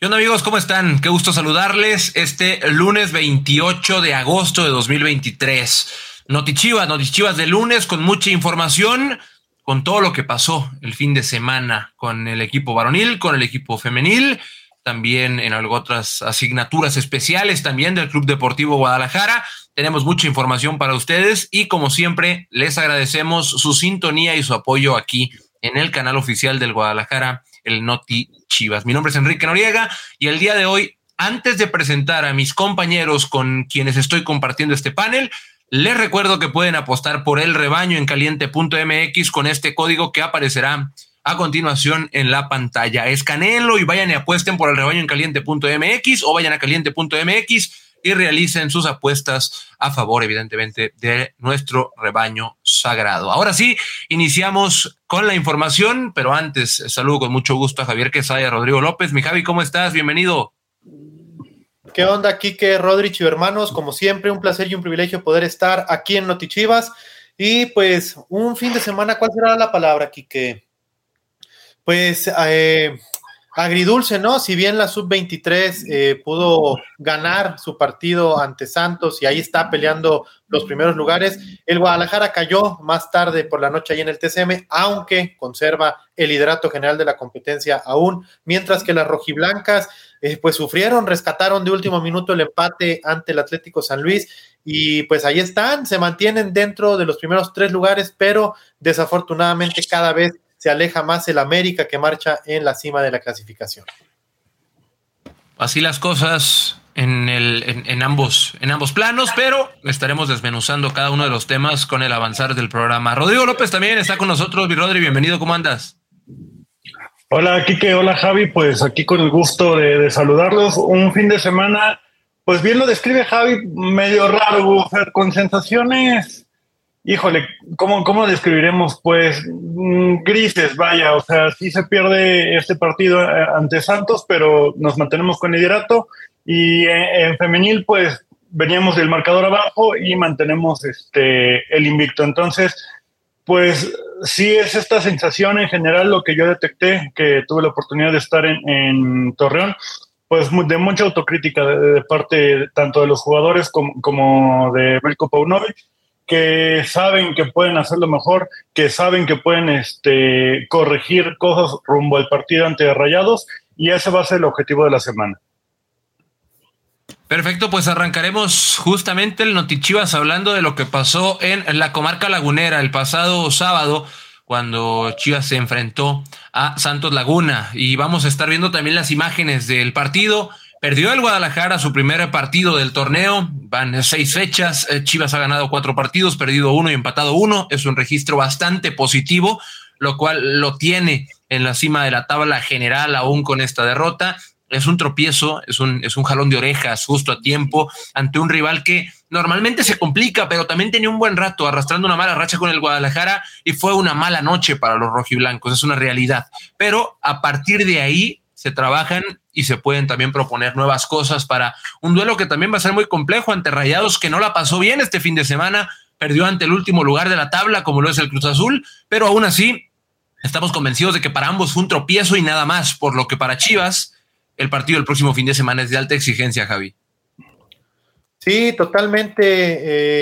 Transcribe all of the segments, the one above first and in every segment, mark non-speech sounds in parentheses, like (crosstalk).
¿Qué onda amigos? ¿Cómo están? Qué gusto saludarles este lunes 28 de agosto de 2023. Notichivas, Notichivas de lunes con mucha información, con todo lo que pasó el fin de semana con el equipo varonil, con el equipo femenil, también en algo otras asignaturas especiales también del Club Deportivo Guadalajara. Tenemos mucha información para ustedes y como siempre les agradecemos su sintonía y su apoyo aquí en el canal oficial del Guadalajara, el Noti Chivas. Mi nombre es Enrique Noriega y el día de hoy, antes de presentar a mis compañeros con quienes estoy compartiendo este panel, les recuerdo que pueden apostar por el rebaño en caliente.mx con este código que aparecerá a continuación en la pantalla. Escaneenlo y vayan y apuesten por el rebaño en caliente.mx o vayan a caliente.mx y realicen sus apuestas a favor, evidentemente, de nuestro rebaño sagrado. Ahora sí, iniciamos con la información, pero antes saludo con mucho gusto a Javier Quesaya, Rodrigo López. Mi Javi, ¿cómo estás? Bienvenido. ¿Qué onda, Kike, Rodrich y hermanos? Como siempre, un placer y un privilegio poder estar aquí en Notichivas. Y pues, un fin de semana, ¿cuál será la palabra, Kike? Pues, eh, agridulce, ¿no? Si bien la sub-23 eh, pudo ganar su partido ante Santos y ahí está peleando los primeros lugares, el Guadalajara cayó más tarde por la noche ahí en el TCM, aunque conserva el liderato general de la competencia aún, mientras que las rojiblancas eh, pues sufrieron, rescataron de último minuto el empate ante el Atlético San Luis y pues ahí están, se mantienen dentro de los primeros tres lugares, pero desafortunadamente cada vez se aleja más el América que marcha en la cima de la clasificación. Así las cosas en, el, en, ambos, en ambos planos, pero estaremos desmenuzando cada uno de los temas con el avanzar del programa. Rodrigo López también está con nosotros. Mi Rodri, bienvenido, ¿cómo andas? Hola, Kike, hola Javi, pues aquí con el gusto de, de, saludarlos. Un fin de semana, pues bien lo describe Javi, medio raro, con sensaciones híjole, ¿cómo, ¿cómo describiremos? Pues mm, grises, vaya, o sea, sí se pierde este partido eh, ante Santos, pero nos mantenemos con liderato y eh, en, femenil, pues veníamos del marcador abajo y mantenemos este, el invicto. Entonces, pues sí es esta sensación en general lo que yo detecté, que tuve la oportunidad de estar en, Torreón, pues de mucha autocrítica de, parte tanto de los jugadores como, como de Belko Paunovic que saben que pueden hacerlo mejor, que saben que pueden este, corregir cosas rumbo al partido ante Rayados y ese va a ser el objetivo de la semana. Perfecto, pues arrancaremos justamente el Notichivas hablando de lo que pasó en la comarca lagunera el pasado sábado cuando Chivas se enfrentó a Santos Laguna y vamos a estar viendo también las imágenes del partido Perdió el Guadalajara su primer partido del torneo, van seis fechas, eh, Chivas ha ganado cuatro partidos, perdido uno y empatado uno, es un registro bastante positivo, lo cual lo tiene en la cima de la tabla general aún con esta derrota. Es un tropiezo, es un, es un jalón de orejas justo a tiempo ante un rival que normalmente se complica, pero también tenía un buen rato arrastrando una mala racha con el Guadalajara y fue una mala noche para los rojiblancos, es una realidad. Pero a partir de ahí se trabajan y se pueden también proponer nuevas cosas para un duelo que también va a ser muy complejo ante Rayados, que no la pasó bien este fin de semana, perdió ante el último lugar de la tabla, como lo es el Cruz Azul, pero aún así estamos convencidos de que para ambos fue un tropiezo y nada más, por lo que para Chivas el partido del próximo fin de semana es de alta exigencia, Javi. Sí, totalmente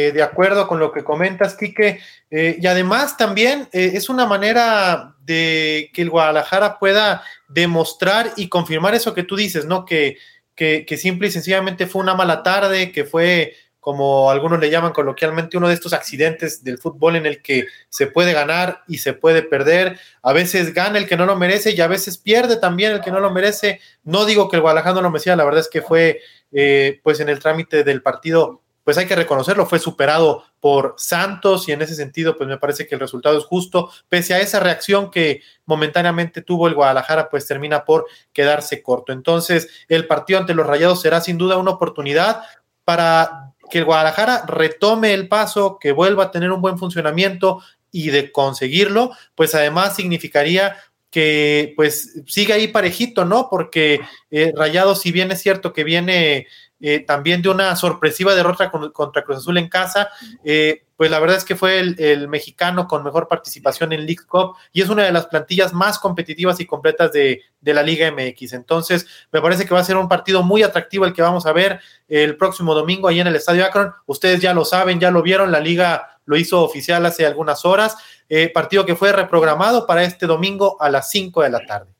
eh, de acuerdo con lo que comentas, Quique. Eh, y además también eh, es una manera de que el Guadalajara pueda demostrar y confirmar eso que tú dices, ¿no? Que, que, que simple y sencillamente fue una mala tarde, que fue como algunos le llaman coloquialmente, uno de estos accidentes del fútbol en el que se puede ganar y se puede perder. A veces gana el que no lo merece y a veces pierde también el que no lo merece. No digo que el Guadalajara no lo merecía, la verdad es que fue eh, pues en el trámite del partido, pues hay que reconocerlo, fue superado por Santos y en ese sentido, pues me parece que el resultado es justo, pese a esa reacción que momentáneamente tuvo el Guadalajara, pues termina por quedarse corto. Entonces, el partido ante los Rayados será sin duda una oportunidad para que el Guadalajara retome el paso, que vuelva a tener un buen funcionamiento y de conseguirlo, pues además significaría que pues sigue ahí parejito, ¿no? Porque eh, Rayado, si bien es cierto que viene eh, también de una sorpresiva derrota contra Cruz Azul en casa. Eh, pues la verdad es que fue el, mexicano con mejor participación en League Cup y es una de las plantillas más competitivas y completas de, de, la Liga MX. Entonces, me parece que va a ser un partido muy atractivo el que vamos a ver el próximo domingo ahí en el Estadio Akron. Ustedes ya lo saben, ya lo vieron, la liga lo hizo oficial hace algunas horas. Eh, partido que fue reprogramado para este domingo a las 5 de la tarde.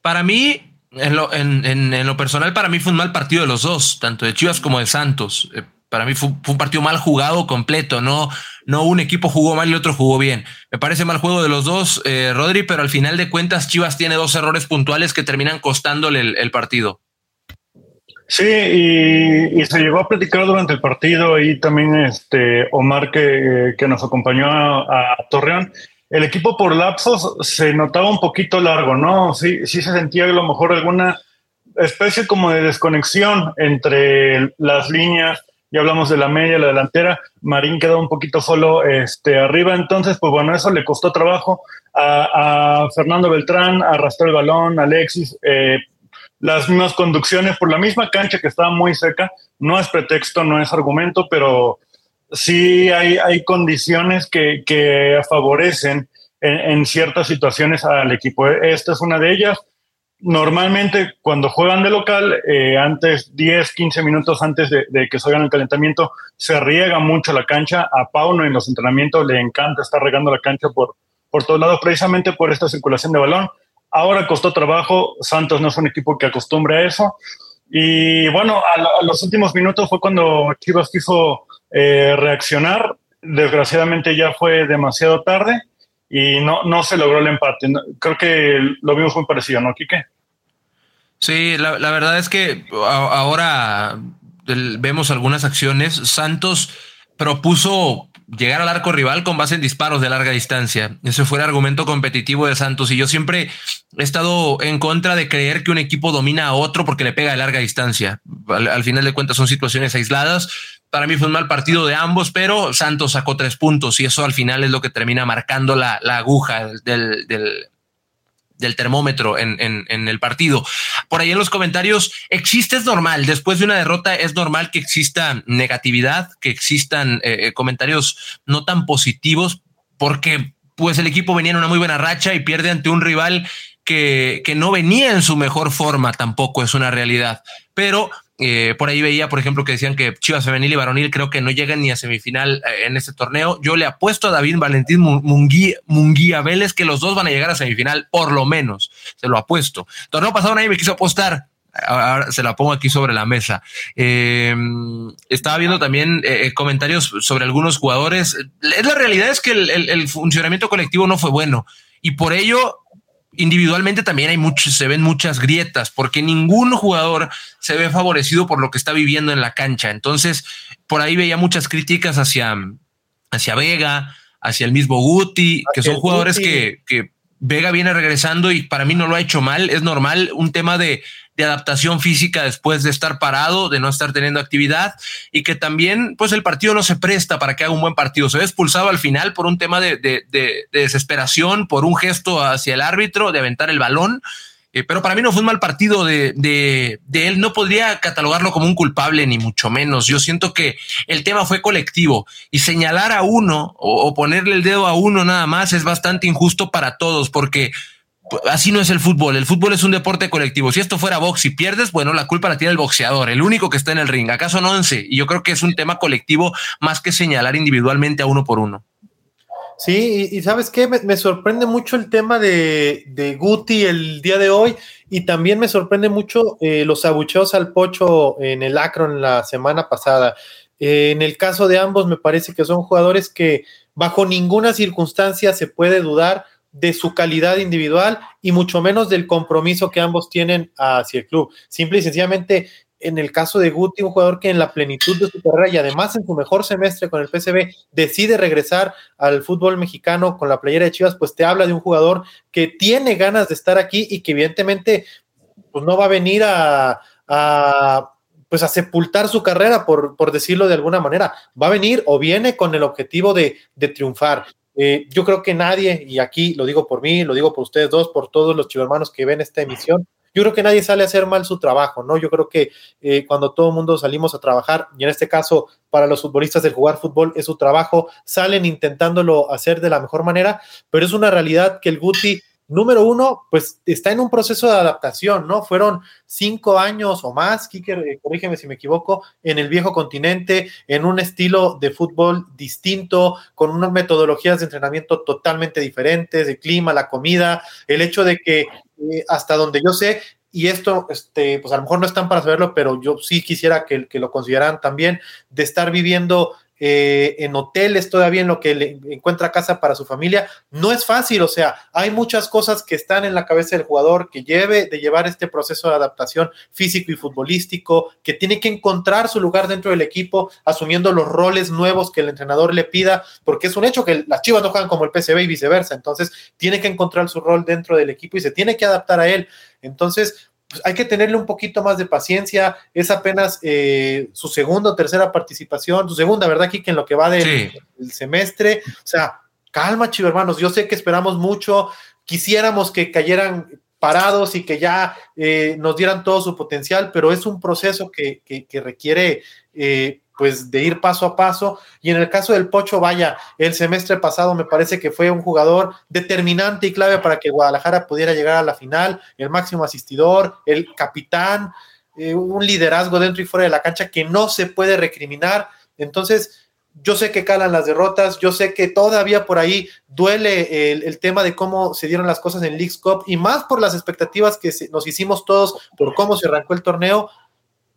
Para mí, en lo, en, lo, personal, para mí fue un mal partido de los dos, tanto de Chivas como de Santos. Eh, para mí fue, un partido mal jugado completo, no, no un equipo jugó mal y otro jugó bien. Me parece mal juego de los dos, eh, Rodri, pero al final de cuentas Chivas tiene dos errores puntuales que terminan costándole el, partido. Sí, y, se llegó a platicar durante el partido y también este Omar que, que nos acompañó a Torreón el equipo por lapsos se notaba un poquito largo, ¿no? Sí, sí se sentía a lo mejor alguna especie como de desconexión entre las líneas. Ya hablamos de la media, la delantera. Marín quedó un poquito solo este, arriba. Entonces, pues bueno, eso le costó trabajo a, Fernando Beltrán, arrastró el balón, Alexis. Eh, las mismas conducciones por la misma cancha que estaba muy seca. No es pretexto, no es argumento, pero sí hay, hay condiciones que, que favorecen en, ciertas situaciones al equipo. Esta es una de ellas. Normalmente cuando juegan de local, eh, antes 10, 15 minutos antes de, que salgan el calentamiento, se riega mucho la cancha. A Pauno en los entrenamientos le encanta estar regando la cancha por, por todos lados, precisamente por esta circulación de balón. Ahora costó trabajo, Santos no es un equipo que acostumbre a eso. Y bueno, a, a los últimos minutos fue cuando Chivas quiso eh, reaccionar. Desgraciadamente ya fue demasiado tarde y no, no se logró el empate. Creo que lo vimos muy parecido, ¿no, Quique? Sí, la, verdad es que ahora vemos algunas acciones. Santos propuso llegar al arco rival con base en disparos de larga distancia. Ese fue el argumento competitivo de Santos. Y yo siempre he estado en contra de creer que un equipo domina a otro porque le pega de larga distancia. al final de cuentas son situaciones aisladas para mí fue un mal partido de ambos, pero Santos sacó tres puntos y eso al final es lo que termina marcando la, aguja del, del, termómetro en, el partido. Por ahí en los comentarios, existe, es normal, después de una derrota es normal que exista negatividad, que existan eh, eh, comentarios no tan positivos, porque pues el equipo venía en una muy buena racha y pierde ante un rival que, que no venía en su mejor forma, tampoco es una realidad. Pero eh, por ahí veía, por ejemplo, que decían que Chivas Femenil y Varonil creo que no llegan ni a semifinal eh, en este torneo. Yo le apuesto a David Valentín Munguía, Vélez que los dos van a llegar a semifinal, por lo menos. Se lo apuesto. Torneo pasado nadie me quiso apostar. Ahora se la pongo aquí sobre la mesa. Em, estaba viendo también eh, comentarios sobre algunos jugadores. La realidad es que el funcionamiento colectivo no fue bueno y por ello individualmente también hay muchos, se ven muchas grietas, porque ningún jugador se ve favorecido por lo que está viviendo en la cancha. Entonces, por ahí veía muchas críticas hacia, hacia Vega, hacia el mismo Guti, que son jugadores que, que Vega viene regresando y para mí no lo ha hecho mal. Es normal un tema de de adaptación física después de estar parado, de no estar teniendo actividad y que también pues el partido no se presta para que haga un buen partido. Se ve expulsado al final por un tema de, desesperación, por un gesto hacia el árbitro, de aventar el balón. Eh, pero para mí no fue un mal partido de, de, él. No podría catalogarlo como un culpable, ni mucho menos. Yo siento que el tema fue colectivo y señalar a uno o ponerle el dedo a uno nada más es bastante injusto para todos, porque así no es el fútbol. El fútbol es un deporte colectivo. Si esto fuera box y pierdes, bueno, la culpa la tiene el boxeador, el único que está en el ring. ¿Acaso no once? Y yo creo que es un tema colectivo más que señalar individualmente a uno por uno. Sí, y, sabes qué, me, sorprende mucho el tema de, de, Guti el día de hoy y también me sorprende mucho eh, los abucheos al pocho en el Acron la semana pasada. Eh, en el caso de ambos, me parece que son jugadores que bajo ninguna circunstancia se puede dudar de su calidad individual y mucho menos del compromiso que ambos tienen hacia el club. Simple y sencillamente, en el caso de Guti, un jugador que en la plenitud de su carrera y además en su mejor semestre con el PCB decide regresar al fútbol mexicano con la playera de Chivas, pues te habla de un jugador que tiene ganas de estar aquí y que evidentemente pues no va a venir a, pues a sepultar su carrera, por, por, decirlo de alguna manera. Va a venir o viene con el objetivo de, de triunfar. Eh, yo creo que nadie, y aquí lo digo por mí, lo digo por ustedes dos, por todos los chivermanos que ven esta emisión, yo creo que nadie sale a hacer mal su trabajo, ¿no? Yo creo que eh, cuando todo el mundo salimos a trabajar, y en este caso para los futbolistas el jugar fútbol es su trabajo, salen intentándolo hacer de la mejor manera, pero es una realidad que el Guti Número uno, pues está en un proceso de adaptación, ¿no? Fueron cinco años o más, Kiker, eh, corrígeme si me equivoco, en el viejo continente, en un estilo de fútbol distinto, con unas metodologías de entrenamiento totalmente diferentes, de clima, la comida, el hecho de que eh, hasta donde yo sé, y esto, este, pues a lo mejor no están para saberlo, pero yo sí quisiera que, que lo consideraran también, de estar viviendo eh, en hoteles todavía en lo que le encuentra casa para su familia. No es fácil, o sea, hay muchas cosas que están en la cabeza del jugador que lleve de llevar este proceso de adaptación físico y futbolístico, que tiene que encontrar su lugar dentro del equipo, asumiendo los roles nuevos que el entrenador le pida, porque es un hecho que las chivas no juegan como el PCB y viceversa, entonces tiene que encontrar su rol dentro del equipo y se tiene que adaptar a él. Entonces, pues, hay que tenerle un poquito más de paciencia. Es apenas eh, su segunda o tercera participación, su segunda, ¿verdad, Kike? En lo que va del, semestre. O sea, calma, chivo hermanos. Yo sé que esperamos mucho. Quisiéramos que cayeran parados y que ya eh, nos dieran todo su potencial, pero es un proceso que, que, requiere eh, pues de ir paso a paso. Y en el caso del Pocho, vaya, el semestre pasado me parece que fue un jugador determinante y clave para que Guadalajara pudiera llegar a la final, el máximo asistidor, el capitán, eh, un liderazgo dentro y fuera de la cancha que no se puede recriminar. Entonces, yo sé que calan las derrotas, yo sé que todavía por ahí duele el, tema de cómo se dieron las cosas en League's Cup y más por las expectativas que nos hicimos todos por cómo se arrancó el torneo,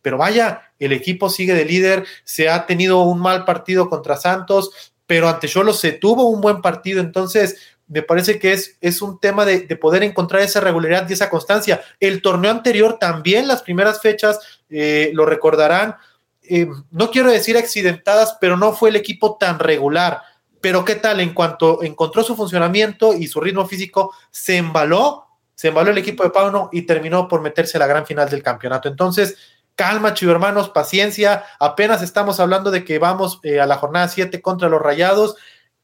pero vaya, el equipo sigue de líder, se ha tenido un mal partido contra Santos, pero ante Cholo se tuvo un buen partido, entonces me parece que es, es un tema de, poder encontrar esa regularidad y esa constancia. El torneo anterior también, las primeras fechas, eh, lo recordarán, eh, no quiero decir accidentadas, pero no fue el equipo tan regular. Pero qué tal, en cuanto encontró su funcionamiento y su ritmo físico, se embaló, se embaló el equipo de Pauno y terminó por meterse a la gran final del campeonato. Entonces, calma, chivo hermanos, paciencia. Apenas estamos hablando de que vamos eh, a la jornada 7 contra los Rayados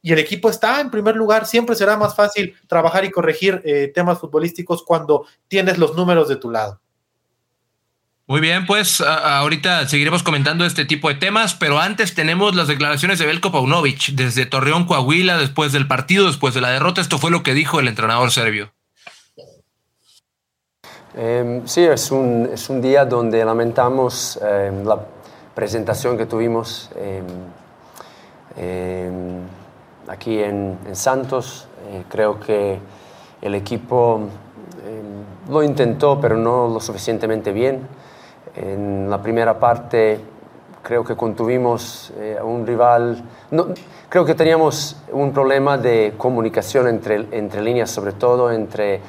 y el equipo está en primer lugar. Siempre será más fácil trabajar y corregir eh, temas futbolísticos cuando tienes los números de tu lado. Muy bien, pues ahorita seguiremos comentando este tipo de temas, pero antes tenemos las declaraciones de Belko Paunovic desde Torreón, Coahuila, después del partido, después de la derrota. Esto fue lo que dijo el entrenador serbio. Em, sí, es un, es un, día donde lamentamos em, la presentación que tuvimos em, aquí en, Santos. Eh, creo que el equipo lo intentó, pero no lo suficientemente bien. En la primera parte creo que contuvimos eh, un rival, no, creo que teníamos un problema de comunicación entre, entre líneas, sobre todo entre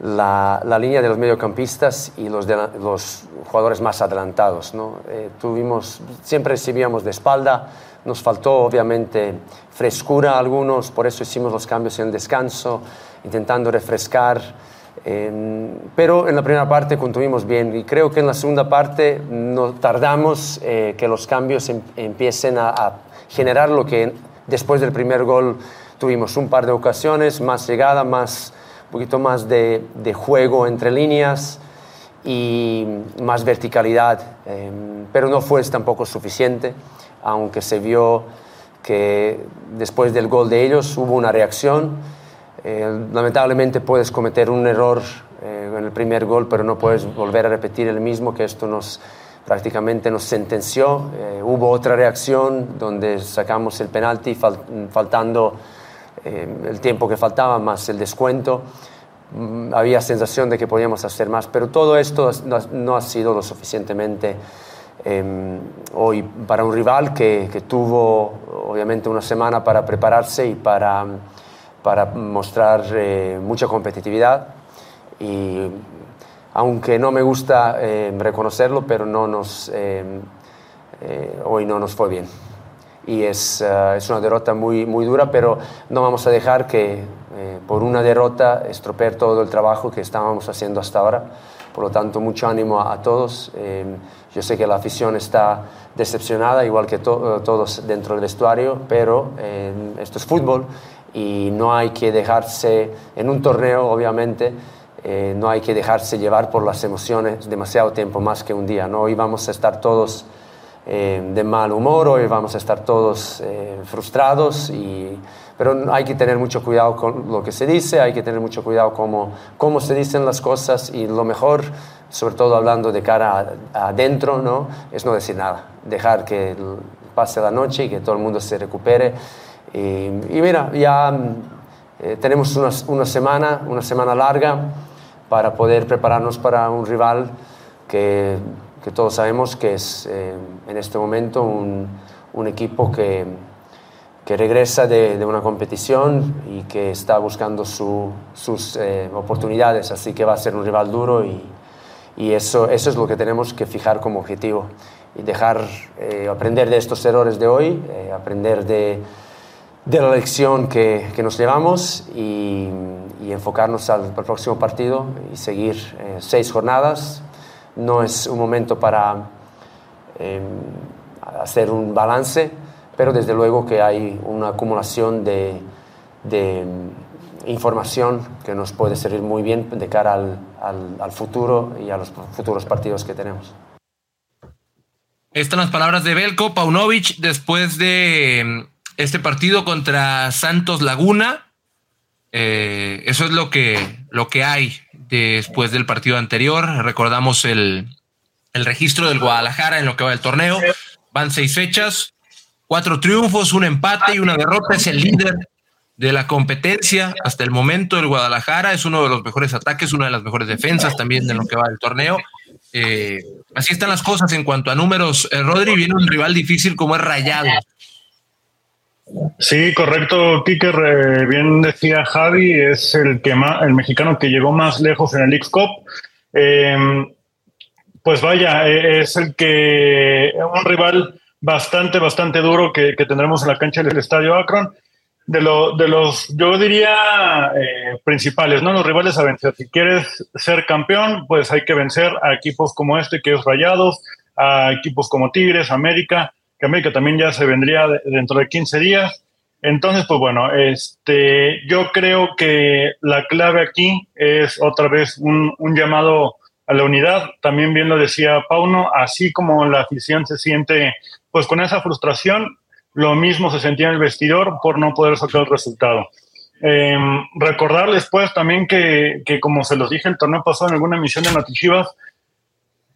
la, la, línea de los mediocampistas y los, los jugadores más adelantados. ¿no? Eh, tuvimos, siempre recibíamos de espalda, nos faltó obviamente frescura a algunos, por eso hicimos los cambios en el descanso, intentando refrescar. pero en la primera parte contuvimos bien y creo que en la segunda parte no tardamos eh, que los cambios em, empiecen a, a generar lo que después del primer gol tuvimos un par de ocasiones, más llegada, más un poquito más de, de juego entre líneas y más verticalidad, em, pero no fue tampoco suficiente, aunque se vio que después del gol de ellos hubo una reacción. Eh, lamentablemente puedes cometer un error eh, en el primer gol, pero no puedes volver a repetir el mismo, que esto nos prácticamente nos sentenció. Eh, hubo otra reacción donde sacamos el penalti faltando eh, el tiempo que faltaba más el descuento, mm, había sensación de que podíamos hacer más, pero todo esto no, ha sido lo suficientemente em, hoy para un rival que, que, tuvo obviamente una semana para prepararse y para, para mostrar eh, mucha competitividad. Y aunque no me gusta em, reconocerlo, pero no nos, em, eh, hoy no nos fue bien y es, eh, es, una derrota muy, muy dura, pero no vamos a dejar que eh, por una derrota estropear todo el trabajo que estábamos haciendo hasta ahora. Por lo tanto, mucho ánimo a, todos. Eh, yo sé que la afición está decepcionada, igual que todos dentro del vestuario, pero esto es fútbol y no hay que dejarse en un torneo, obviamente, eh, no hay que dejarse llevar por las emociones demasiado tiempo, más que un día. ¿no? Hoy vamos a estar todos eh, de mal humor, hoy vamos a estar todos eh, frustrados, y, pero hay que tener mucho cuidado con lo que se dice, hay que tener mucho cuidado cómo, cómo se dicen las cosas y lo mejor, sobre todo hablando de cara adentro, ¿no? es no decir nada, dejar que pase la noche y que todo el mundo se recupere. Y, mira, ya tenemos una, una semana, una semana larga para poder prepararnos para un rival que, que todos sabemos que es eh, en este momento un, un equipo que, que regresa de, de, una competición y que está buscando su, sus eh, oportunidades, así que va a ser un rival duro y, y eso, eso es lo que tenemos que fijar como objetivo y dejar eh, aprender de estos errores de hoy, aprender de de la lección que, que nos llevamos y, y enfocarnos al, al, próximo partido y seguir eh, seis jornadas. No es un momento para eh, hacer un balance, pero desde luego que hay una acumulación de, de información que nos puede servir muy bien de cara al, futuro y a los futuros partidos que tenemos. Están las palabras de Belko Paunovic después de este partido contra Santos Laguna. Eh, eso es lo que, lo que hay después del partido anterior. Recordamos el, el registro del Guadalajara en lo que va del torneo. Van seis fechas, cuatro triunfos, un empate y una derrota. Es el líder de la competencia hasta el momento. El Guadalajara es uno de los mejores ataques, una de las mejores defensas también en lo que va del torneo. Eh, así están las cosas en cuanto a números. Eh, Rodri viene un rival difícil como es Rayado. Sí, correcto, Kiker. Eh, bien decía Javi, es el que más, el mexicano que llegó más lejos en el X Cup. Eh, pues vaya, e, es el que un rival bastante, bastante duro que, que tendremos en la cancha del Estadio Akron. De, lo, de los, yo diría, eh, principales, ¿no? Los rivales a vencer. Si quieres ser campeón, pues hay que vencer a equipos como este, que es Rayados, a equipos como Tigres, América, que América también ya se vendría dentro de 15 días. Entonces, pues bueno, este, yo creo que la clave aquí es otra vez un, un llamado a la unidad. También bien lo decía Pauno, así como la afición se siente pues con esa frustración, lo mismo se sentía en el vestidor por no poder sacar el resultado. Eh, recordarles pues también que, que, como se los dije el torneo pasado en alguna emisión de Notichivas,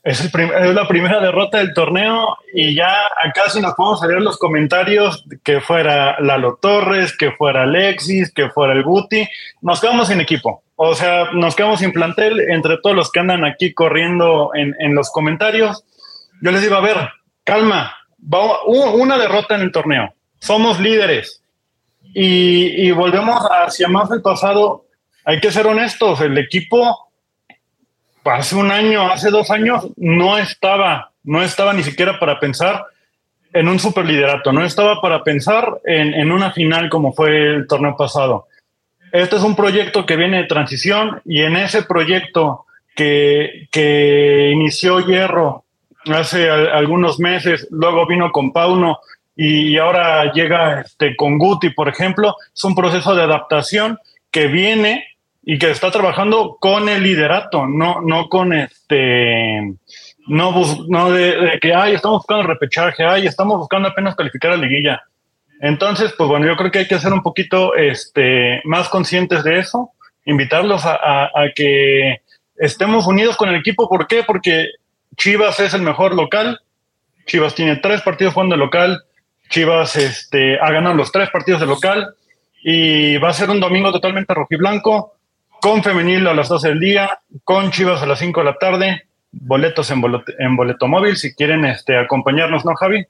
es, el la primera derrota del torneo y ya acá si nos podemos leer los comentarios que fuera Lalo Torres, que fuera Alexis, que fuera el Guti, nos quedamos sin equipo. O sea, nos quedamos sin plantel entre todos los que andan aquí corriendo en, en los comentarios. Yo les digo, a ver, calma, va, una derrota en el torneo, somos líderes y, y volvemos hacia más del pasado. Hay que ser honestos, el equipo hace un año, hace dos años, no estaba, no estaba ni siquiera para pensar en un superliderato, no estaba para pensar en, en, una final como fue el torneo pasado. Este es un proyecto que viene de transición y en ese proyecto que, que inició Hierro hace algunos meses, luego vino con Pauno y ahora llega este, con Guti, por ejemplo, es un proceso de adaptación que viene y que está trabajando con el liderato, no, no con este, no, bus, no de, que, ay, estamos buscando repechaje, ay, estamos buscando apenas calificar a la liguilla. Entonces, pues bueno, yo creo que hay que ser un poquito este, más conscientes de eso, invitarlos a que estemos unidos con el equipo. ¿Por qué? Porque Chivas es el mejor local, Chivas tiene tres partidos jugando de local, Chivas este, ha ganado los tres partidos de local y va a ser un domingo totalmente rojiblanco con femenil a las 12 del día, con Chivas a las 5 de la tarde, boletos en boleto, móvil, si quieren este, acompañarnos, ¿no, Javi?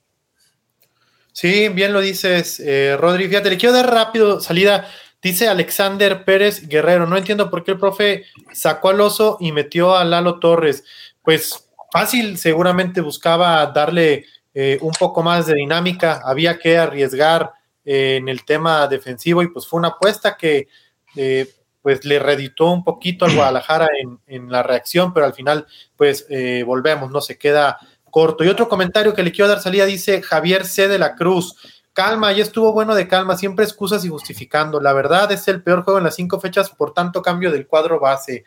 Sí, bien lo dices, eh, Rodri. Fíjate, le quiero dar rápido salida. Dice Alexander Pérez Guerrero, no entiendo por qué el profe sacó al oso y metió a Lalo Torres. Pues fácil, seguramente buscaba darle eh, un poco más de dinámica, había que arriesgar eh, en el tema defensivo y pues fue una apuesta que eh, pues le reditó un poquito al (clears throat) Guadalajara en, en la reacción, pero al final, pues eh, volvemos, no se queda corto. Y otro comentario que le quiero dar salida dice Javier C. de la Cruz. Calma, ya estuvo bueno de calma, siempre excusas y justificando. La verdad es el peor juego en las cinco fechas por tanto cambio del cuadro base.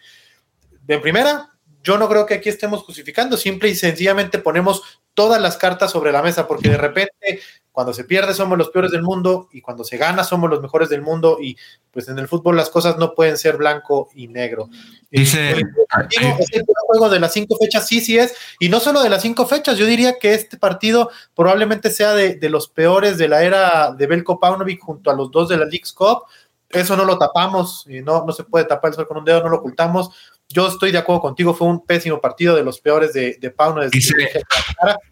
en primera, yo no creo que aquí estemos justificando, simple y sencillamente ponemos todas las cartas sobre la mesa, porque de repente cuando se pierde somos los peores del mundo y cuando se gana somos los mejores del mundo y pues en el fútbol las cosas no pueden ser blanco y negro. Dice, el, juego de las cinco fechas sí, sí es, y no solo de las cinco fechas, yo diría que este partido probablemente sea de, de los peores de la era de Belko Paunovic junto a los dos de la League's Cup, eso no lo tapamos, y no, no se puede tapar el sol con un dedo, no lo ocultamos, yo estoy de acuerdo contigo, fue un pésimo partido de los peores de, de Pauno desde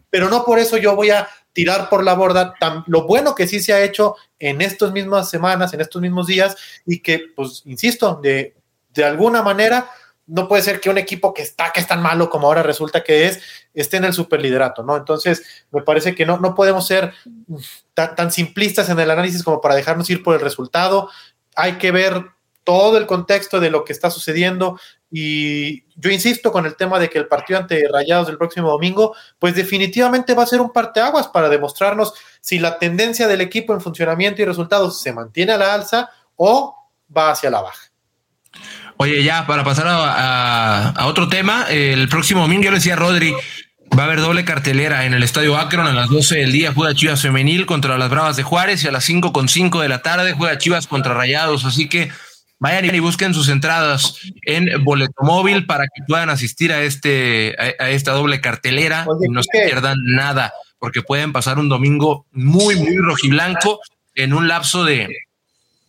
pero no por eso yo voy a tirar por la borda tan, lo bueno que sí se ha hecho en estas mismas semanas, en estos mismos días, y que, pues, insisto, de, de alguna manera no puede ser que un equipo que está, que es tan malo como ahora resulta que es, esté en el superliderato, ¿no? Entonces, me parece que no, no podemos ser tan, tan simplistas en el análisis como para dejarnos ir por el resultado. Hay que ver todo el contexto de lo que está sucediendo. Y yo insisto con el tema de que el partido ante Rayados del próximo domingo, pues definitivamente va a ser un parteaguas para demostrarnos si la tendencia del equipo en funcionamiento y resultados se mantiene a la alza o va hacia la baja. Oye, ya para pasar a, otro tema, el próximo domingo, yo le decía a Rodri, va a haber doble cartelera en el Estadio Akron a las 12 del día, juega Chivas Femenil contra las Bravas de Juárez y a las 5 con 5 de la tarde juega Chivas contra Rayados, así que vayan y busquen sus entradas en Boleto Móvil para que puedan asistir a este a, esta doble cartelera y no se pierdan nada, porque pueden pasar un domingo muy, muy rojiblanco en un lapso de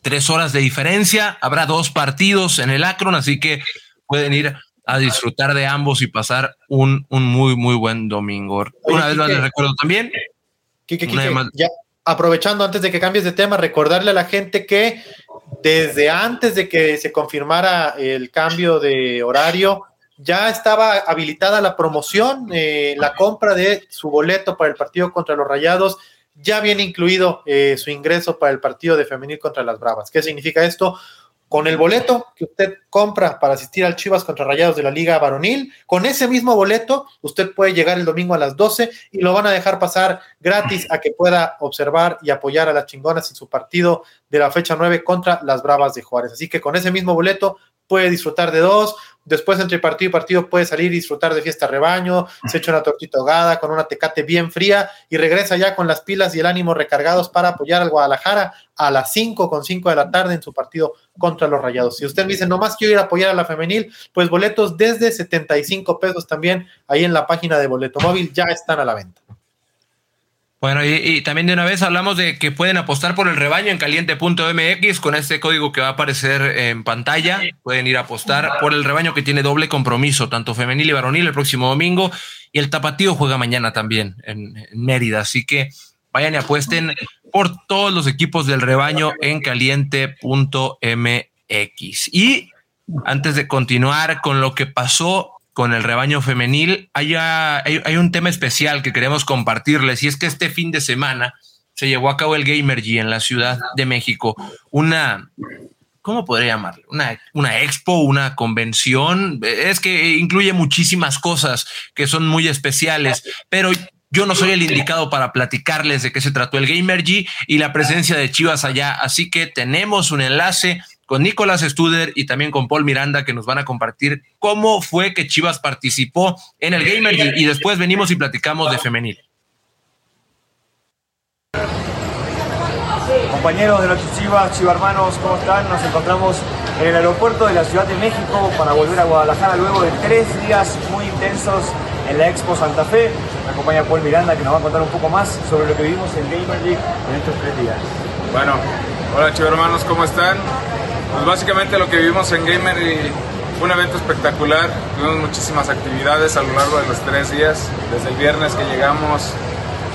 tres horas de diferencia. Habrá dos partidos en el Akron, así que pueden ir a disfrutar de ambos y pasar un, un muy, muy buen domingo. Una vez más les recuerdo también. ya aprovechando antes de que cambies de tema, recordarle a la gente que desde antes de que se confirmara el cambio de horario, ya estaba habilitada la promoción, eh, la compra de su boleto para el partido contra los Rayados, ya viene incluido eh, su ingreso para el partido de femenil contra las Bravas. ¿Qué significa esto? Con el boleto que usted compra para asistir al Chivas contra Rayados de la Liga Varonil, con ese mismo boleto usted puede llegar el domingo a las 12 y lo van a dejar pasar gratis a que pueda observar y apoyar a las chingonas en su partido de la fecha 9 contra las Bravas de Juárez. Así que con ese mismo boleto puede disfrutar de dos, después entre partido y partido puede salir y disfrutar de fiesta rebaño, se echa una tortita ahogada con una tecate bien fría y regresa ya con las pilas y el ánimo recargados para apoyar al Guadalajara a las 5 con 5 de la tarde en su partido contra los Rayados. Si usted me dice, nomás quiero ir a apoyar a la femenil, pues boletos desde 75 pesos también ahí en la página de Boleto Móvil ya están a la venta. Bueno, y, también de una vez hablamos de que pueden apostar por el rebaño en caliente.mx con este código que va a aparecer en pantalla. Pueden ir a apostar por el rebaño que tiene doble compromiso, tanto femenil y varonil el próximo domingo. Y el tapatío juega mañana también en, en Mérida. Así que vayan y apuesten por todos los equipos del rebaño en caliente.mx. Y antes de continuar con lo que pasó con el rebaño femenil, hay, hay, un tema especial que queremos compartirles y es que este fin de semana se llevó a cabo el Gamergy en la Ciudad de México, una, ¿cómo podría llamarlo? Una, una expo, una convención, es que incluye muchísimas cosas que son muy especiales, pero yo no soy el indicado para platicarles de qué se trató el Gamergy y la presencia de Chivas allá, así que tenemos un enlace con Nicolás Studer y también con Paul Miranda que nos van a compartir cómo fue que Chivas participó en el Gamer y, después venimos y platicamos de femenil. Compañeros de los Chivas, Chivas hermanos, ¿cómo están? Nos encontramos en el aeropuerto de la Ciudad de México para volver a Guadalajara luego de tres días muy intensos en la Expo Santa Fe. Me acompaña Paul Miranda que nos va a contar un poco más sobre lo que vivimos en Gamer League en estos tres días. Bueno, hola Chivas hermanos, ¿cómo están? Pues básicamente lo que vivimos en Gamer fue un evento espectacular, tuvimos muchísimas actividades a lo largo de los tres días, desde el viernes que llegamos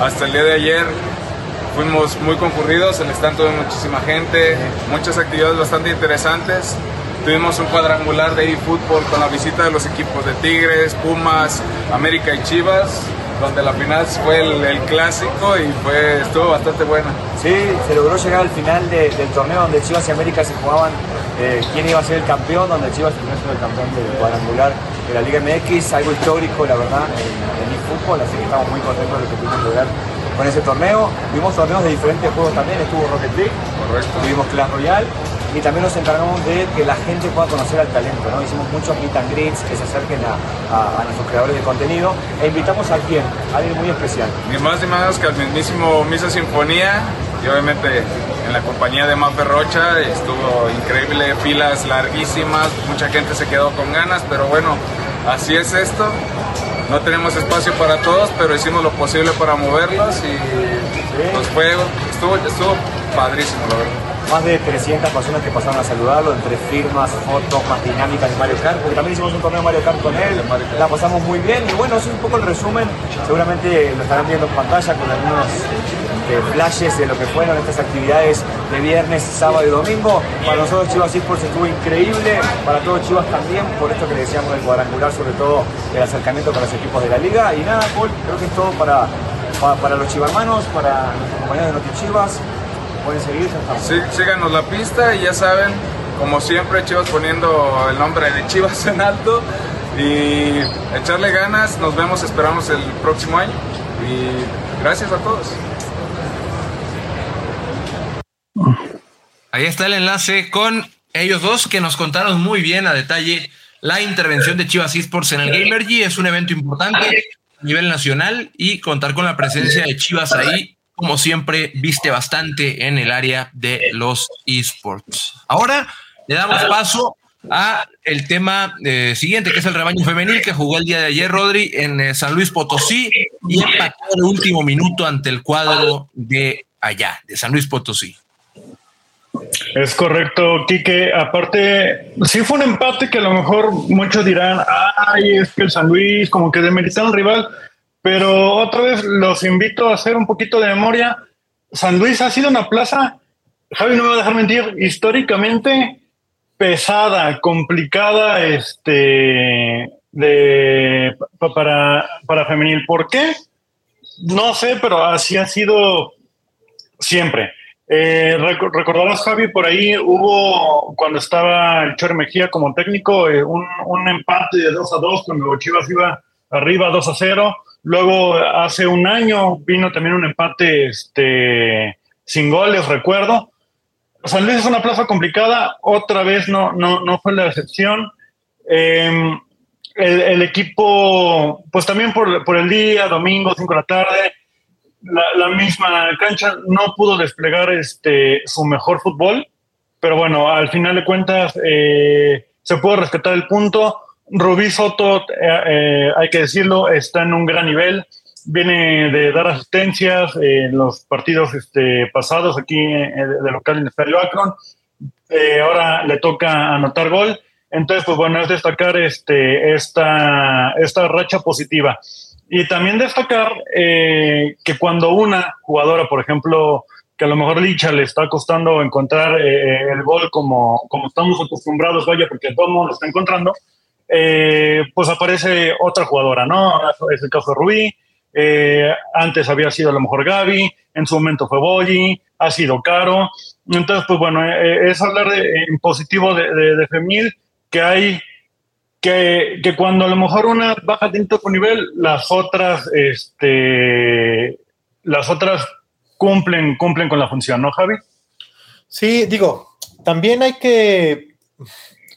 hasta el día de ayer. Fuimos muy concurridos, el stand tuvo muchísima gente, muchas actividades bastante interesantes. Tuvimos un cuadrangular de eFootball con la visita de los equipos de Tigres, Pumas, América y Chivas donde la final fue el, clásico y fue, estuvo bastante buena. Sí, se logró llegar al final del torneo donde Chivas y América se jugaban eh, quién iba a ser el campeón, donde Chivas terminó siendo el campeón del cuadrangular de la Liga MX, algo histórico la verdad en, el fútbol, así que estamos muy contentos de lo que pudimos lograr con ese torneo. Vimos torneos de diferentes juegos también, estuvo Rocket League, Correcto. tuvimos Clash Royale y también nos encargamos de que la gente pueda conocer al talento. ¿no? Hicimos muchos meet and greets que se acerquen a, nuestros creadores de contenido e invitamos a quien, a alguien muy especial. Ni más ni menos que al mismísimo Misa Sinfonía y obviamente en la compañía de Mape Rocha estuvo increíble, filas larguísimas, mucha gente se quedó con ganas, pero bueno, así es esto. No tenemos espacio para todos, pero hicimos lo posible para moverlos y pues fue, estuvo, estuvo padrísimo, la verdad más de 300 personas que pasaron a saludarlo, entre firmas, fotos, más dinámicas de Mario Kart, porque también hicimos un torneo de Mario Kart con él, la pasamos muy bien y bueno, es un poco el resumen, seguramente lo estarán viendo en pantalla con algunos eh, flashes de lo que fueron estas actividades de viernes, sábado y domingo. Para nosotros Chivas Esports estuvo increíble, para todos Chivas también, por esto que le decíamos del cuadrangular, sobre todo el acercamiento con los equipos de la liga. Y nada, Paul, creo que es todo para, para, los chivarmanos, para los compañeros de Noti Chivas pueden seguir. Sí, síganos la pista y ya saben, como siempre, Chivas poniendo el nombre de Chivas en alto y echarle ganas. Nos vemos, esperamos el próximo año y gracias a todos. Ahí está el enlace con ellos dos que nos contaron muy bien a detalle la intervención de Chivas Esports en el Gamergy. Es un evento importante a nivel nacional y contar con la presencia de Chivas ahí como siempre, viste bastante en el área de los esports. Ahora le damos paso a el tema eh, siguiente, que es el rebaño femenil que jugó el día de ayer, Rodri, en eh, San Luis Potosí y empató el último minuto ante el cuadro de allá, de San Luis Potosí. Es correcto, Quique. Aparte, sí fue un empate que a lo mejor muchos dirán, ay, es que el San Luis como que demeritaron al rival, pero otra vez los invito a hacer un poquito de memoria. San Luis ha sido una plaza, Javi no me va a dejar mentir, históricamente pesada, complicada, este, de, para, para femenil. ¿Por qué? No sé, pero así ha sido siempre. Eh, recordarás, Javi, por ahí hubo, cuando estaba el Chor Mejía como técnico, eh, un, un, empate de 2 a 2 cuando Chivas iba arriba 2 a 0. Luego, hace un año vino también un empate este, sin goles, recuerdo. San Luis es una plaza complicada, otra vez no, no, no fue la excepción. Em, el, equipo, pues también por, el día, domingo, 5 de la tarde, la, misma cancha no pudo desplegar este, su mejor fútbol, pero bueno, al final de cuentas eh, se pudo rescatar el punto. Rubí Soto, eh, eh, hay que decirlo, está en un gran nivel. Viene de dar asistencias en los partidos este, pasados aquí eh, de local en el Estadio Akron. ahora le toca anotar gol. Entonces, pues bueno, es destacar este, esta, esta racha positiva. Y también destacar que cuando una jugadora, por ejemplo, que a lo mejor Licha le está costando encontrar el gol como, como estamos acostumbrados, vaya, porque todo el mundo lo está encontrando, eh, pues aparece otra jugadora, ¿no? Es el caso de Rubí, eh, antes había sido a lo mejor Gaby, en su momento fue Boyi, ha sido Caro. Entonces, pues bueno, eh, es hablar de, en positivo de, de, Femil, que hay que, que, cuando a lo mejor una baja tinto con nivel, las otras, este, las otras cumplen, cumplen con la función, ¿no, Javi? Sí, digo, también hay que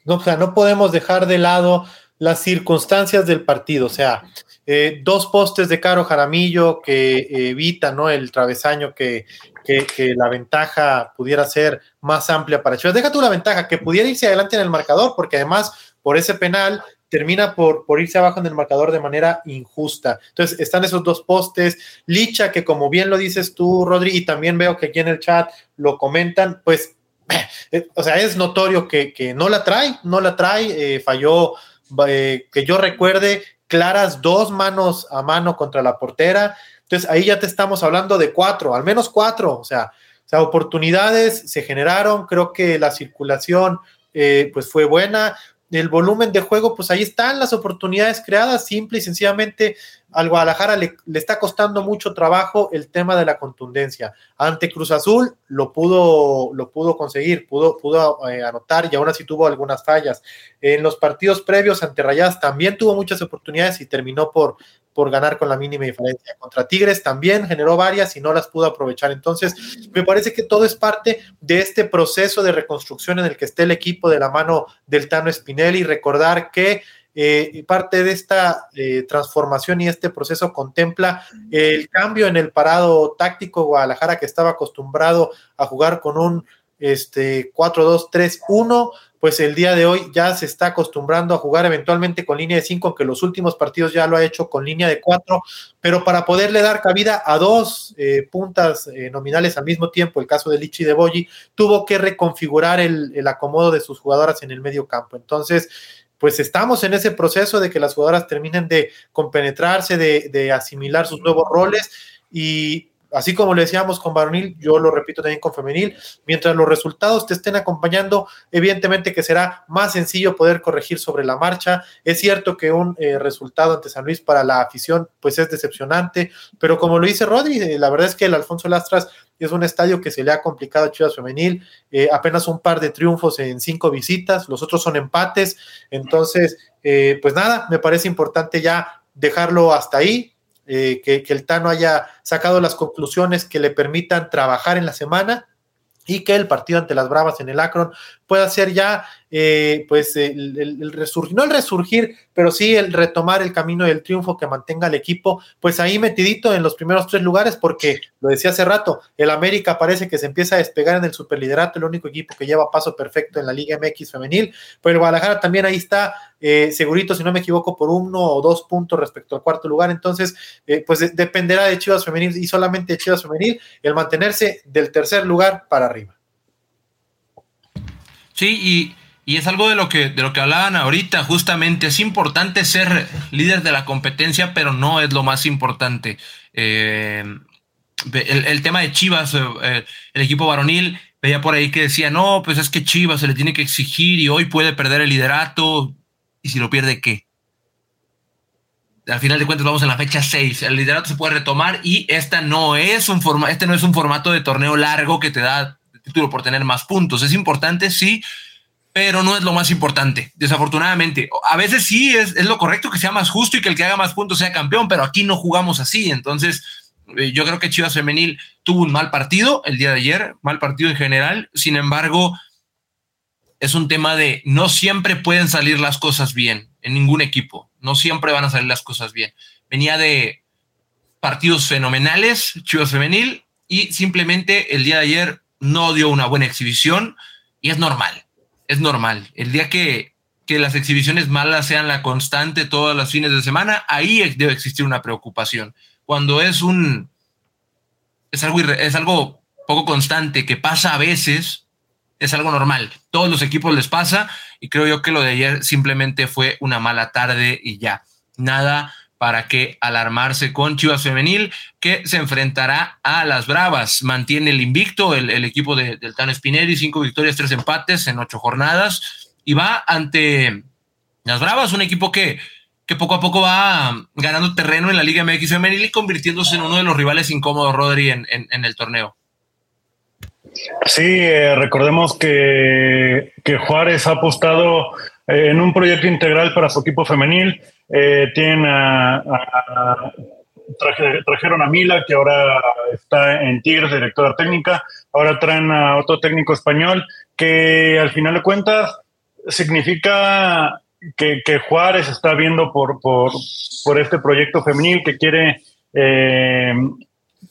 no, o sea, no podemos dejar de lado las circunstancias del partido. O sea, eh, dos postes de Caro Jaramillo que evita ¿no? el travesaño que, que, la ventaja pudiera ser más amplia para Chivas. Deja tú la ventaja, que pudiera irse adelante en el marcador, porque además por ese penal termina por, por irse abajo en el marcador de manera injusta. Entonces están esos dos postes. Licha, que como bien lo dices tú, Rodri, y también veo que aquí en el chat lo comentan, pues eh, o sea, es notorio que, no la trae, no la trae, eh, falló, eh, que yo recuerde, claras dos manos a mano contra la portera. Entonces ahí ya te estamos hablando de cuatro, al menos cuatro, o sea, o sea oportunidades se generaron, creo que la circulación pues fue buena, el volumen de juego, pues ahí están las oportunidades creadas, simple y sencillamente al Guadalajara le, está costando mucho trabajo el tema de la contundencia. Ante Cruz Azul lo pudo, lo pudo conseguir, pudo, pudo eh, anotar y aún así tuvo algunas fallas. En los partidos previos ante Rayadas también tuvo muchas oportunidades y terminó por, por ganar con la mínima diferencia. Contra Tigres también generó varias y no las pudo aprovechar. Entonces, me parece que todo es parte de este proceso de reconstrucción en el que esté el equipo de la mano del Tano Spinelli. Recordar que eh, parte de esta eh, transformación y este proceso contempla el cambio en el parado táctico Guadalajara que estaba acostumbrado a jugar con un este 4-2-3-1 pues el día de hoy ya se está acostumbrando a jugar eventualmente con línea de 5, aunque los últimos partidos ya lo ha hecho con línea de 4, pero para poderle dar cabida a dos eh, puntas eh, nominales al mismo tiempo, el caso de Lichi de Boyi, tuvo que reconfigurar el, acomodo de sus jugadoras en el medio campo. Entonces, pues estamos en ese proceso de que las jugadoras terminen de compenetrarse, de, de asimilar sus nuevos roles y así como le decíamos con varonil, yo lo repito también con femenil, mientras los resultados te estén acompañando, evidentemente que será más sencillo poder corregir sobre la marcha. Es cierto que un eh, resultado ante San Luis para la afición pues es decepcionante, pero como lo dice Rodri, eh, la verdad es que el Alfonso Lastras es un estadio que se le ha complicado a Chivas Femenil, eh, apenas un par de triunfos en cinco visitas, los otros son empates, entonces, pues nada, me parece importante ya dejarlo hasta ahí, eh, que, que el Tano haya sacado las conclusiones que le permitan trabajar en la semana y que el partido ante las Bravas en el Akron pueda ser ya, eh, pues, el, resurgir, no el resurgir, pero sí el retomar el camino del triunfo que mantenga al equipo, pues ahí metidito en los primeros tres lugares, porque lo decía hace rato, el América parece que se empieza a despegar en el superliderato, el único equipo que lleva paso perfecto en la Liga MX femenil, pero el Guadalajara también ahí está, eh, segurito, si no me equivoco, por uno o dos puntos respecto al cuarto lugar, entonces, eh, pues dependerá de Chivas Femenil y solamente de Chivas Femenil el mantenerse del tercer lugar para arriba. Sí, y, es algo de lo que de lo que hablaban ahorita, justamente. Es importante ser líder de la competencia, pero no es lo más importante. Eh, el, tema de Chivas, eh, el equipo varonil, veía por ahí que decía, no, pues es que Chivas se le tiene que exigir y hoy puede perder el liderato. ¿Y si lo pierde qué? Al final de cuentas vamos en la fecha 6. El liderato se puede retomar y esta no es un forma, este no es un formato de torneo largo que te da título por tener más puntos. Es importante, sí, pero no es lo más importante, desafortunadamente. A veces sí es, lo correcto que sea más justo y que el que haga más puntos sea campeón, pero aquí no jugamos así. Entonces, eh, yo creo que Chivas Femenil tuvo un mal partido el día de ayer, mal partido en general. Sin embargo, es un tema de no siempre pueden salir las cosas bien en ningún equipo. No siempre van a salir las cosas bien. Venía de partidos fenomenales, Chivas Femenil, y simplemente el día de ayer no dio una buena exhibición y es normal, es normal. El día que, que las exhibiciones malas sean la constante todos los fines de semana, ahí debe existir una preocupación. Cuando es un, es algo, es algo poco constante que pasa a veces, es algo normal. Todos los equipos les pasa y creo yo que lo de ayer simplemente fue una mala tarde y ya. Nada para que alarmarse con Chivas Femenil, que se enfrentará a las Bravas. Mantiene el invicto el, equipo de, del Tano Spinelli, cinco victorias, tres empates en ocho jornadas, y va ante las Bravas, un equipo que, que poco a poco va ganando terreno en la Liga MX Femenil y convirtiéndose en uno de los rivales incómodos, Rodri, en, el torneo. Sí, eh, recordemos que, que Juárez ha apostado eh, en un proyecto integral para su equipo femenil. Eh, tienen a, trajeron a Mila, que ahora está en Tigres, directora técnica. Ahora traen a otro técnico español, que al final de cuentas significa que, Juárez está viendo por, por, por, este proyecto femenil que quiere eh,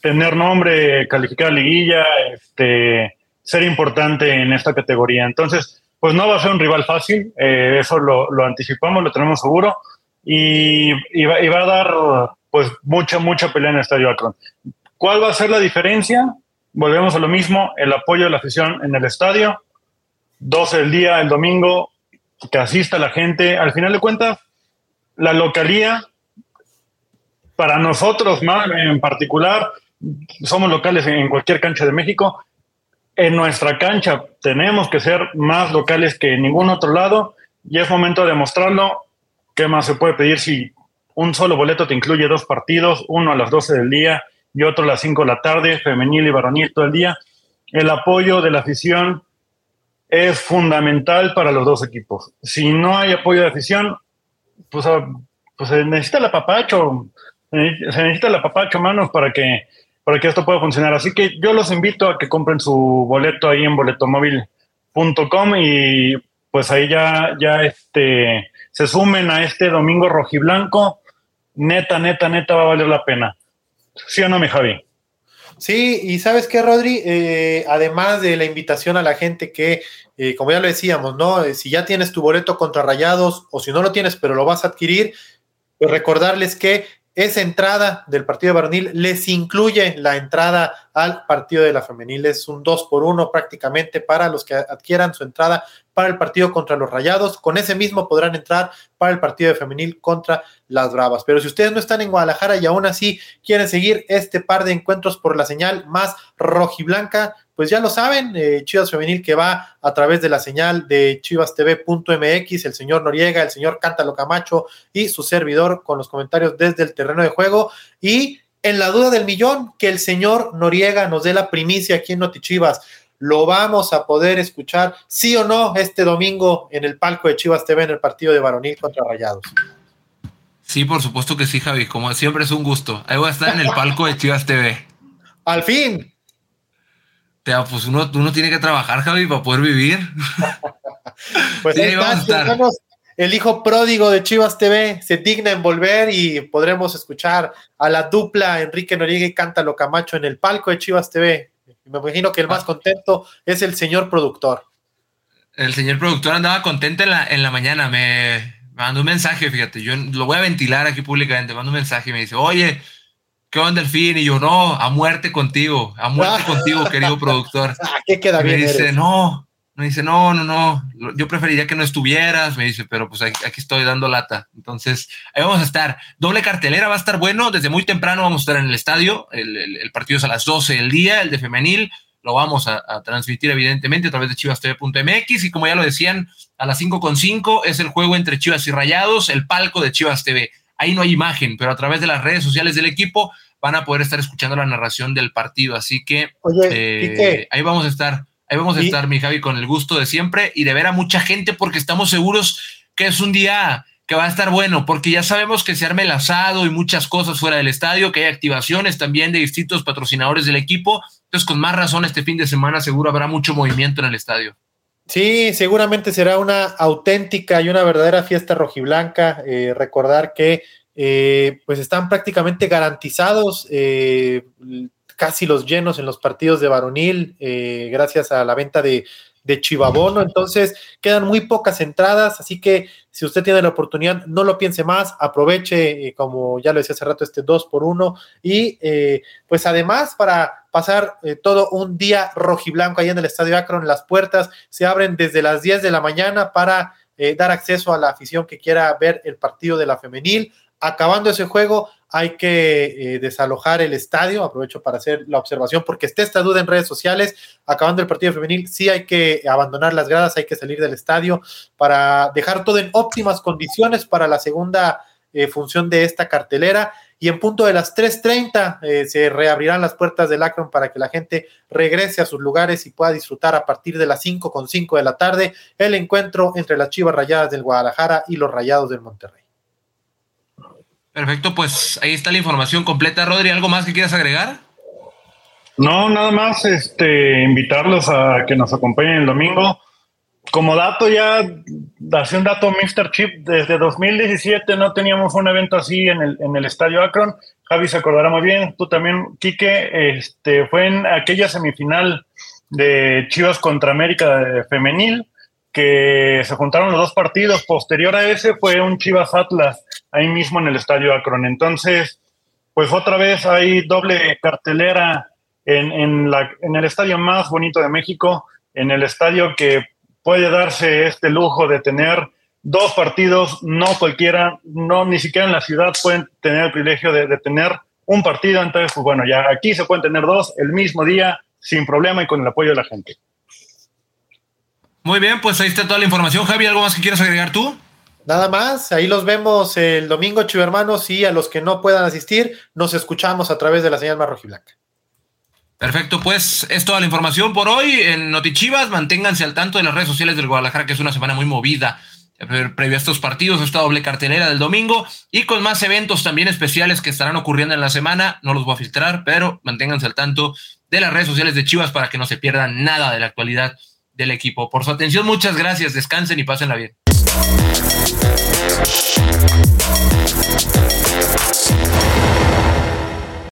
tener nombre, calificar liguilla, este, ser importante en esta categoría. Entonces, pues no va a ser un rival fácil, eh, eso lo, anticipamos, lo tenemos seguro, y, va, a dar pues mucha, mucha pelea en el Estadio Akron. ¿Cuál va a ser la diferencia? Volvemos a lo mismo, el apoyo de la afición en el estadio, 12 del día, el domingo, que asista la gente. Al final de cuentas, la localía, para nosotros más en particular, somos locales en cualquier cancha de México, en nuestra cancha tenemos que ser más locales que en ningún otro lado y es momento de mostrarlo. ¿Qué más se puede pedir si un solo boleto te incluye dos partidos, uno a las 12 del día y otro a las 5 de la tarde, femenil y varonil todo el día. El apoyo de la afición es fundamental para los dos equipos. Si no hay apoyo de afición, pues, ah, pues se necesita el apapacho, se necesita el apapacho, manos, para que, para que esto pueda funcionar. Así que yo los invito a que compren su boleto ahí en boletomóvil.com y pues ahí ya, ya este, se sumen a este domingo rojiblanco. Neta, neta, neta va a valer la pena. ¿Sí o no, mi Javi? Sí, y sabes qué, Rodri, eh, además de la invitación a la gente que, eh, como ya lo decíamos, ¿no? Eh, si ya tienes tu boleto contra Rayados o si no lo tienes, pero lo vas a adquirir, pues recordarles que esa entrada del partido de varonil les incluye la entrada al partido de la femenil. Es un 2 por 1 prácticamente para los que adquieran su entrada para el partido contra los Rayados. Con ese mismo podrán entrar para el partido de femenil contra las Bravas. Pero si ustedes no están en Guadalajara y aún así quieren seguir este par de encuentros por la señal más rojiblanca, pues ya lo saben, eh, Chivas Femenil que va a través de la señal de chivastv.mx, el señor Noriega, el señor Cántalo Camacho y su servidor con los comentarios desde el terreno de juego. Y en la duda del millón, que el señor Noriega nos dé la primicia aquí en Notichivas. Lo vamos a poder escuchar, sí o no, este domingo en el palco de Chivas TV en el partido de Varonil contra Rayados. Sí, por supuesto que sí, Javi. Como siempre es un gusto. Ahí voy a estar en el palco de Chivas TV. Al fin pues uno, uno tiene que trabajar, Javi, para poder vivir. (laughs) pues ahí el hijo pródigo de Chivas TV se digna en volver y podremos escuchar a la dupla Enrique Noriega y Cántalo Camacho en el palco de Chivas TV. Me imagino que el más contento es el señor productor. El señor productor andaba contento en la, en la mañana. Me, me mandó un mensaje, fíjate, yo lo voy a ventilar aquí públicamente. Me mandó un mensaje y me dice, oye, ¿qué onda el fin? Y yo, no, a muerte contigo, a muerte contigo, querido (laughs) productor. Ah, ¿Qué queda bien? Me dice, no, me dice, no, no, no, yo preferiría que no estuvieras, me dice, pero pues aquí, estoy dando lata. Entonces, ahí vamos a estar. Doble cartelera va a estar bueno, desde muy temprano vamos a estar en el estadio, el, partido es a las 12 del día, el de femenil, lo vamos a, transmitir evidentemente a través de chivastv.mx y como ya lo decían, a las 5.5 es el juego entre Chivas y Rayados, el palco de Chivas TV. Ahí no hay imagen, pero a través de las redes sociales del equipo van a poder estar escuchando la narración del partido. Así que eh, ahí vamos a estar, ahí vamos a estar, mi Javi, con el gusto de siempre y de ver a mucha gente porque estamos seguros que es un día que va a estar bueno, porque ya sabemos que se arme el asado y muchas cosas fuera del estadio, que hay activaciones también de distintos patrocinadores del equipo. Entonces, con más razón, este fin de semana seguro habrá mucho movimiento en el estadio. Sí, seguramente será una auténtica y una verdadera fiesta rojiblanca. Eh, recordar que eh, pues están prácticamente garantizados eh, casi los llenos en los partidos de varonil, gracias a la venta de, de Chivabono. Entonces, quedan muy pocas entradas, así que si usted tiene la oportunidad, no lo piense más, aproveche, eh, como ya lo decía hace rato, este 2 por 1 y eh, pues además para pasar eh, todo un día rojiblanco ahí en el Estadio Akron, las puertas se abren desde las 10 de la mañana para dar acceso a la afición que quiera ver el partido de la femenil. Acabando ese juego, hay que desalojar el estadio. Aprovecho para hacer la observación porque esté esta duda en redes sociales. Acabando el partido femenil, sí hay que abandonar las gradas, hay que salir del estadio para dejar todo en óptimas condiciones para la segunda eh, función de esta cartelera. Y en punto de las 3.30 eh, se reabrirán las puertas del Akron para que la gente regrese a sus lugares y pueda disfrutar a partir de las 5.5 de la tarde el encuentro entre las Chivas Rayadas del Guadalajara y los Rayados del Monterrey. Perfecto, pues ahí está la información completa. Rodri, ¿algo más que quieras agregar? No, nada más este, invitarlos a que nos acompañen el domingo. Como dato ya, hace un dato Mr. Chip, desde 2017 no teníamos un evento así en el, en el Estadio Akron. Javi se acordará muy bien, tú también, Quique, este, fue en aquella semifinal de Chivas contra América femenil, que se juntaron los dos partidos. Posterior a ese fue un Chivas Atlas, ahí mismo en el Estadio Akron. Entonces, pues otra vez hay doble cartelera en, en, la, en el estadio más bonito de México, en el estadio que puede darse este lujo de tener dos partidos, no cualquiera, no ni siquiera en la ciudad pueden tener el privilegio de, de tener un partido, entonces, pues bueno, ya aquí se pueden tener dos el mismo día, sin problema y con el apoyo de la gente. Muy bien, pues ahí está toda la información. Javi, ¿algo más que quieras agregar tú? Nada más, ahí los vemos el domingo, chivermanos, y a los que no puedan asistir, nos escuchamos a través de la señal más rojiblanca. Perfecto, pues es toda la información por hoy en Notichivas. Manténganse al tanto de las redes sociales del Guadalajara, que es una semana muy movida eh, previo a estos partidos, esta doble cartelera del domingo y con más eventos también especiales que estarán ocurriendo en la semana. No los voy a filtrar, pero manténganse al tanto de las redes sociales de Chivas para que no se pierdan nada de la actualidad del equipo. Por su atención, muchas gracias. Descansen y pásenla bien.